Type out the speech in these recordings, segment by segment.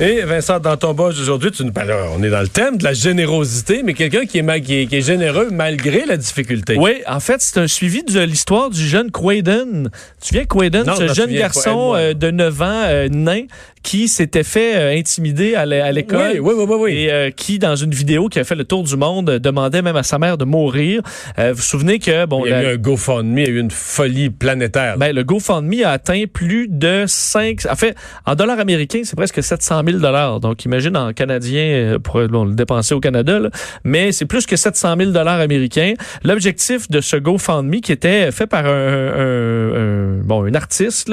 Et Vincent, dans ton buzz aujourd'hui, tu nous parles, on est dans le thème de la générosité, mais quelqu'un qui est, ma- qui, est, qui est généreux malgré la difficulté. Oui, en fait, c'est un suivi de l'histoire du jeune Quaden. Tu te souviens Quaden, Non, ce jeune garçon euh, de 9 ans, euh, nain, qui s'était fait euh, intimider à l'é- à l'école. Oui, oui, oui, oui, oui. Et qui, dans une vidéo qui a fait le tour du monde, demandait même à sa mère de mourir. Vous vous souvenez que, bon, Il y a la- eu un GoFundMe, il y a eu une folie planétaire. ben, le GoFundMe a atteint plus de 5... En fait, en dollars américains, c'est presque 700 000 dollars. Donc, imagine en canadien, euh, pour bon, le dépenser au Canada, mais c'est plus que 700 000 dollars américains. L'objectif de ce GoFundMe, qui était fait par un, bon, un artiste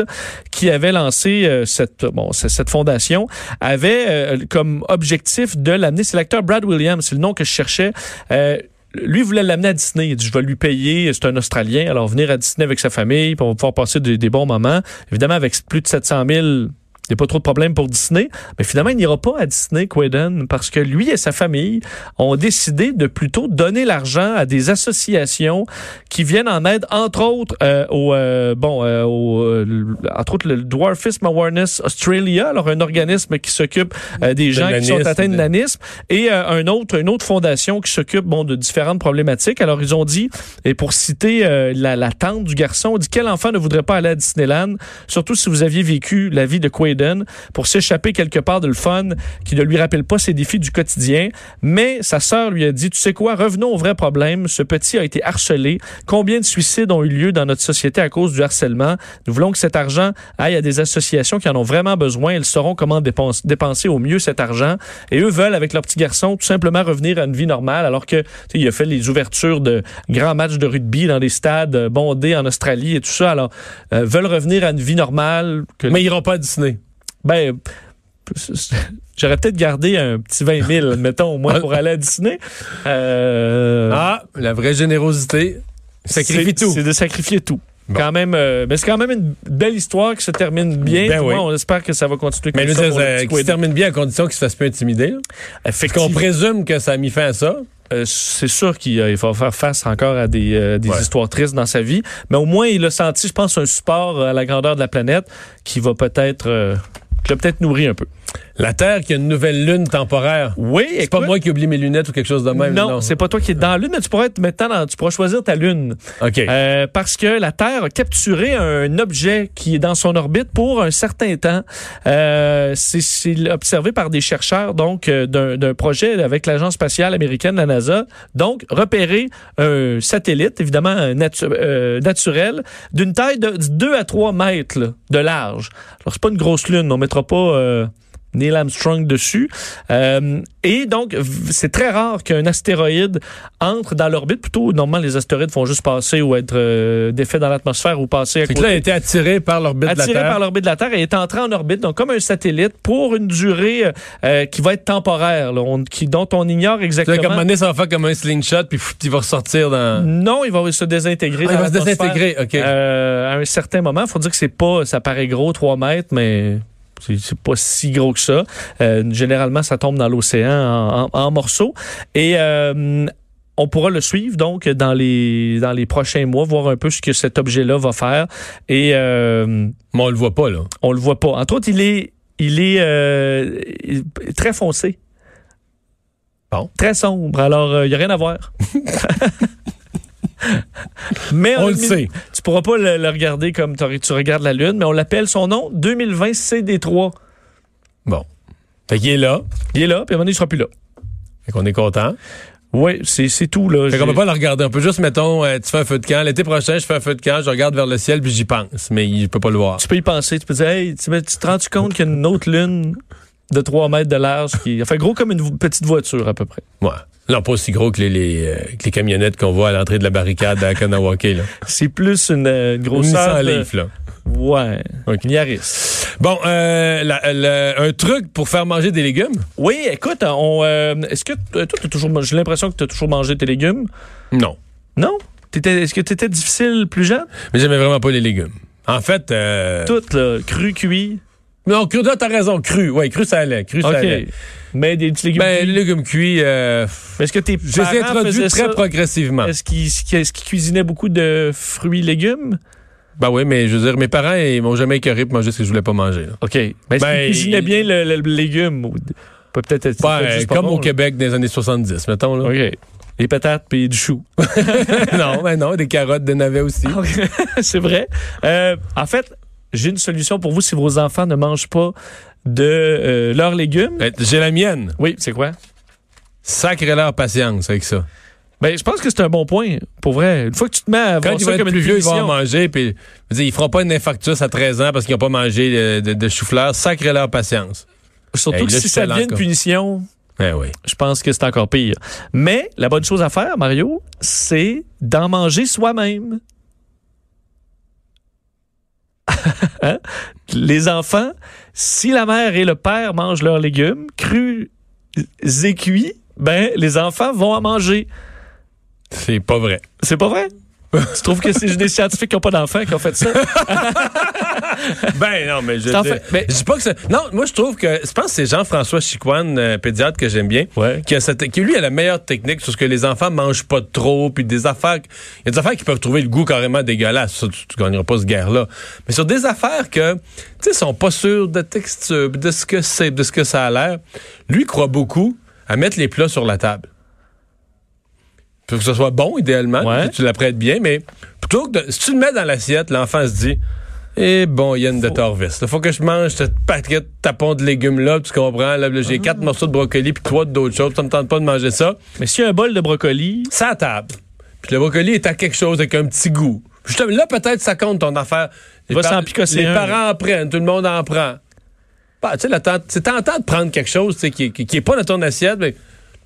qui avait lancé euh, cette, bon, cette fondation, avait euh, comme objectif de l'amener. C'est l'acteur Brad Williams, c'est le nom que je cherchais. Euh, lui voulait l'amener à Disney. Il dit, je vais lui payer. C'est un Australien. Alors, venir à Disney avec sa famille, va pouvoir passer des, des bons moments. Évidemment, avec plus de 700 000 il n'y a pas trop de problème pour Disney, mais finalement, il n'ira pas à Disney, Quaden, parce que lui et sa famille ont décidé de plutôt donner l'argent à des associations qui viennent en aide, entre autres, euh, au, euh, bon, euh, au, euh, entre autres, le Dwarfism Awareness Australia, alors un organisme qui s'occupe euh, des gens qui sont atteints de nanisme, et euh, un autre, une autre fondation qui s'occupe bon, de différentes problématiques. Alors, ils ont dit, et pour citer euh, la, la tante du garçon, on dit quel enfant ne voudrait pas aller à Disneyland, surtout si vous aviez vécu la vie de Quaden, pour s'échapper quelque part de le fun qui ne lui rappelle pas ses défis du quotidien. Mais sa sœur lui a dit, tu sais quoi, revenons au vrai problème. Ce petit a été harcelé. Combien de suicides ont eu lieu dans notre société à cause du harcèlement? Nous voulons que cet argent aille à des associations qui en ont vraiment besoin. Elles sauront comment dépenser, dépenser au mieux cet argent. Et eux veulent, avec leur petit garçon, tout simplement revenir à une vie normale, alors que tu sais, il a fait les ouvertures de grands matchs de rugby dans des stades euh, bondés en Australie et tout ça. Alors, euh, veulent revenir à une vie normale. Mais ils iront pas à Disney. Ben, j'aurais peut-être gardé un petit 20 000, mettons, au moins pour aller à Disney. Euh, Ah, la vraie générosité. Sacrifie tout. C'est de sacrifier tout. Bon. Quand même, euh, mais c'est quand même une belle histoire qui se termine bien. Ben oui. on espère que ça va continuer Mais comme je ça euh, qui se termine bien à condition qu'il se fasse pas intimider. Effectivement. qu'on présume que ça a mis fin à ça. Euh, c'est sûr qu'il euh, il va faire face encore à des, euh, des Ouais. histoires tristes dans sa vie, mais au moins il a senti, je pense, un support à la grandeur de la planète qui va peut-être, peut-être nourri un peu. La Terre qui a une nouvelle lune temporaire. Oui, C'est pas moi qui oublie mes lunettes ou quelque chose de même. Non, c'est pas toi qui es dans la lune, mais tu pourrais être maintenant, dans- tu pourras choisir ta lune. OK. Euh, parce que la Terre a capturé un objet qui est dans son orbite pour un certain temps. Euh, c'est- c'est observé par des chercheurs donc euh, d'un d'un projet avec l'agence spatiale américaine, la NASA. Donc repérer un satellite, évidemment euh, natu- euh, naturel, d'une taille de 2 à 3 mètres là, de large. Alors c'est pas une grosse lune, on mettra pas euh, Neil Armstrong dessus. Euh, et donc, c'est très rare qu'un astéroïde entre dans l'orbite. Plutôt, normalement, les astéroïdes font juste passer ou être euh, défaits dans l'atmosphère ou passer à côté. là, il a été attiré par l'orbite de la attiré Terre. par l'orbite de la Terre et est entré en orbite, donc comme un satellite, pour une durée euh, euh, qui va être temporaire, là, on- qui, dont on ignore C'est exactement. comme un ça va faire comme un slingshot, puis il va ressortir dans. Non, il va se désintégrer. Ah, il va se désintégrer, OK. euh, à un certain moment, faut dire que c'est pas, ça paraît gros, 3 mètres, mais c'est pas si gros que ça. Euh, généralement, ça tombe dans l'océan en, en- en morceaux. Et euh, on pourra le suivre donc dans les dans les prochains mois, voir un peu ce que cet objet-là va faire. Et euh, Mais on le voit pas, là. on le voit pas. Entre autres, il est il est euh, très foncé. Bon. Très sombre. Alors, il n'y a rien à voir. mais On le sait. tu pourras pas le, le regarder comme tu regardes la Lune, mais on l'appelle son nom 2020 CD3. Bon. Fait qu'il est là. Il est là, puis à un moment donné, il sera plus là. Fait qu'on est content. Oui, c'est tout. Là. Fait qu'on peut pas le regarder. On peut juste, mettons, euh, tu fais un feu de camp. L'été prochain, je fais un feu de camp, je regarde vers le ciel, puis j'y pense. Mais il peut pas le voir. Tu peux y penser. Tu peux dire, hey, tu, tu te rends compte qu'il y a une autre Lune de 3 mètres de large qui fait gros comme une petite voiture à peu près. Ouais. Non, pas aussi gros que les, les, euh, que les camionnettes qu'on voit à l'entrée de la barricade à Kanawake. C'est plus une, euh, une Une grosseur. Nissan de- Leaf, là. Ouais. OK. Une Yaris. Bon, euh, la- la- un truc pour faire manger des légumes? Oui, écoute, on, euh, est-ce que toi, t'as toujours, j'ai l'impression que tu as toujours mangé tes légumes? Non. Non? Est-ce que tu étais difficile plus jeune? Mais j'aimais vraiment pas les légumes. En fait, euh, Tout, là, cru, cuit. Non, cru, là, t'as raison, cru. Oui, cru, ça allait. Cru, ça allait. Mais des petits légumes. Ben, cuits. les légumes cuits, euh, Est-ce que tes je les ai parents introduits très ça? progressivement. Est-ce qu'ils est-ce qu'ils cuisinaient beaucoup de fruits et légumes? Ben oui, mais je veux dire, mes parents, ils m'ont jamais écœuré pour manger ce que je voulais pas manger. là. OK. Ben, ben Ben, tu cuisinais il- bien le, le- le légume. ou- Peut peut-être être Ben, comme bon, au là. Québec des années 70, mettons. Là. OK. Des patates puis du chou. non, ben non, des carottes, des navets aussi. c'est vrai. Euh, en fait, j'ai une solution pour vous si vos enfants ne mangent pas de euh, leurs légumes. Euh, J'ai la mienne. Oui, c'est quoi? Sacré-leur patience avec ça. Ben, je pense que c'est un bon point. Pour vrai, une fois que tu te mets à Quand voir ils ça vont être comme plus une vieux, ils vont en manger. Puis, ils feront pas une infarctus à 13 ans parce qu'ils n'ont pas mangé de, de, de chou-fleur. Sacré-leur patience. surtout Hey, que là, si ça devient une punition, Eh oui. je pense que c'est encore pire. Mais la bonne chose à faire, Mario, c'est d'en manger soi-même. Hein? Les enfants, si la mère et le père mangent leurs légumes crus et cuits, ben les enfants vont en manger. C'est pas vrai. C'est pas vrai? tu trouves que c'est des scientifiques qui n'ont pas d'enfants qui ont fait ça? Ben non, mais je dis, mais- je dis pas que c'est. Non, moi je trouve que. Je pense que c'est Jean-François Chicoine, euh, pédiatre que j'aime bien, Ouais. qui, a cette- qui lui a la meilleure technique sur ce que les enfants mangent pas trop, puis des affaires. Il y a des affaires qui peuvent trouver le goût carrément dégueulasse. Ça, tu, gagneras pas ce guerre-là. Mais sur des affaires que, tu sais, sont pas sûrs de texture, de ce que c'est, de ce que ça a l'air, lui croit beaucoup à mettre les plats sur la table. Pour que ce soit bon, idéalement, Ouais. que tu l'apprêtes bien, mais plutôt que de, si tu le mets dans l'assiette, l'enfant se dit Eh bon, Yann de Torvis, il faut que je mange cette paquette de tapon de légumes-là, tu comprends? Là, là, j'ai Ah. quatre morceaux de brocoli puis trois d'autres choses, ça me tente pas de manger ça. Mais s'il y a un bol de brocoli, Ça à table. Puis le brocoli est à quelque chose avec un petit goût. Justement, là, peut-être ça compte ton affaire. Les, Va s'en picosser les un, parents en prennent, tout le monde en prend. Bah, tu sais, c'est tentant de prendre quelque chose qui, qui, qui est pas dans ton assiette, mais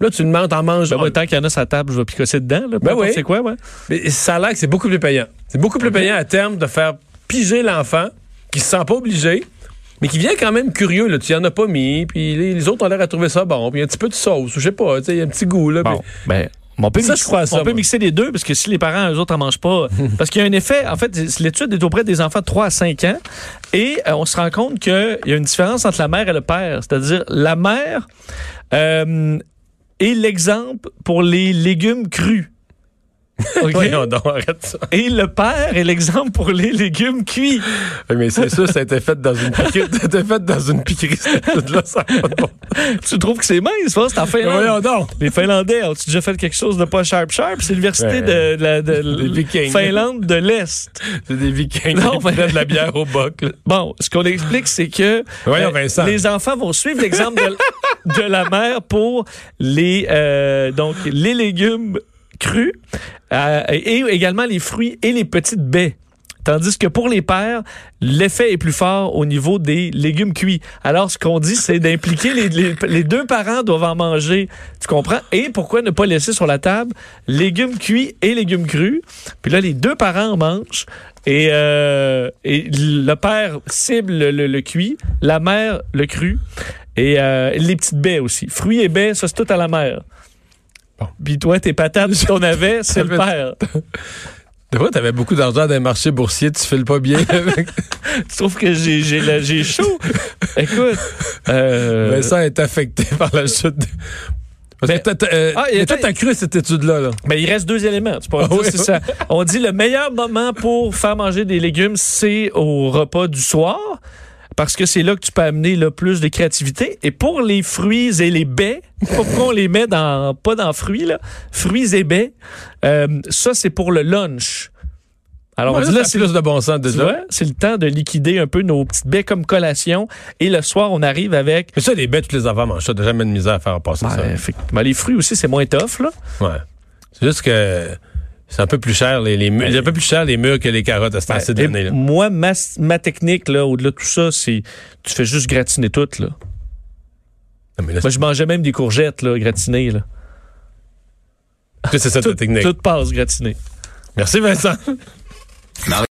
là, tu le manges, t'en manges. ben, tant qu'il y en a sur la table, je vais picosser dedans. Là, Ben oui. C'est quoi, ouais? Mais ça a l'air que c'est beaucoup plus payant. C'est beaucoup plus payant à terme de faire piger l'enfant qui se sent pas obligé, mais qui vient quand même curieux. Là. Tu y en as pas mis, puis les, les autres ont l'air à trouver ça bon, puis un petit peu de sauce, je sais pas, il y a un petit goût. Là, Bon, ben, on peut, Ça, mixer, je crois à ça, on peut moi. mixer les deux parce que si les parents, eux autres, en mangent pas. parce qu'il y a un effet, en fait, l'étude est auprès des enfants de 3 à 5 ans et euh, on se rend compte qu'il y a une différence entre la mère et le père. C'est-à-dire, la mère euh, est l'exemple pour les légumes crus. OK? Voyons donc, arrête ça. Et le père est l'exemple pour les légumes cuits. Mais c'est sûr, ça a été fait dans une piquerie. ça a été fait dans une piquerie, étude-là, ça bon. tu trouves que c'est mince, ça? C'est en Finlande. Voyons donc. Les Finlandais ont déjà fait quelque chose de pas sharp sharp? C'est l'université Ouais. de, la de. Finlande de l'Est. C'est des vikings Non, qui mais- de la bière au boc. là. Bon, ce qu'on explique, c'est que Voyons, Vincent. les enfants vont suivre l'exemple de, de la mère pour les euh, donc les légumes crus euh, et également les fruits et les petites baies. Tandis que pour les pères, l'effet est plus fort au niveau des légumes cuits. Alors, ce qu'on dit, c'est d'impliquer les, deux parents doivent en manger. Tu comprends? Et pourquoi ne pas laisser sur la table légumes cuits et légumes crus? Puis là, les deux parents en mangent. Et, euh, et le père cible le, cuit, la mère le cru. Et euh, les petites baies aussi. Fruits et baies, ça, c'est tout à la mère. Bon. Puis toi, tes patates qu'on avait, c'est le père. T'avais beaucoup d'argent dans les marchés boursiers, tu files pas bien avec. Tu trouves que j'ai chaud? Écoute. euh, Vincent est affecté par la chute. de- Ben- euh, Ah, il mais était- toi, t'as cru à cette étude-là. Là? Mais il reste deux éléments. Tu Ah me dire oui, si oui. ça- On dit le meilleur moment pour faire manger des légumes, c'est au repas du soir. Parce que c'est là que tu peux amener le plus de créativité. Et pour les fruits et les baies, pourquoi on les met dans, pas dans fruits, là, fruits et baies, euh, ça, c'est pour le lunch. Alors, on Ouais, dit là, c'est plus de bon sens déjà. c'est le temps de liquider un peu nos petites baies comme collation. Et le soir, on arrive avec. Mais ça, les bêtes, tous les enfants mangent ça. T'as jamais de misère à faire passer Ben, effectivement, les fruits aussi, c'est moins tough, là. ça. Ouais. C'est juste que c'est un peu plus cher les, les mûres. C'est un peu plus cher les mûres que les carottes à ce temps-ci de l'année, là. moi, ma, ma technique, là, au-delà de tout ça, c'est tu fais juste gratiner tout. Là. Non, mais là, Moi, je mangeais même des courgettes là, gratinées. Là. c'est ça ta Tout, technique. tout passe gratiné. Merci Vincent.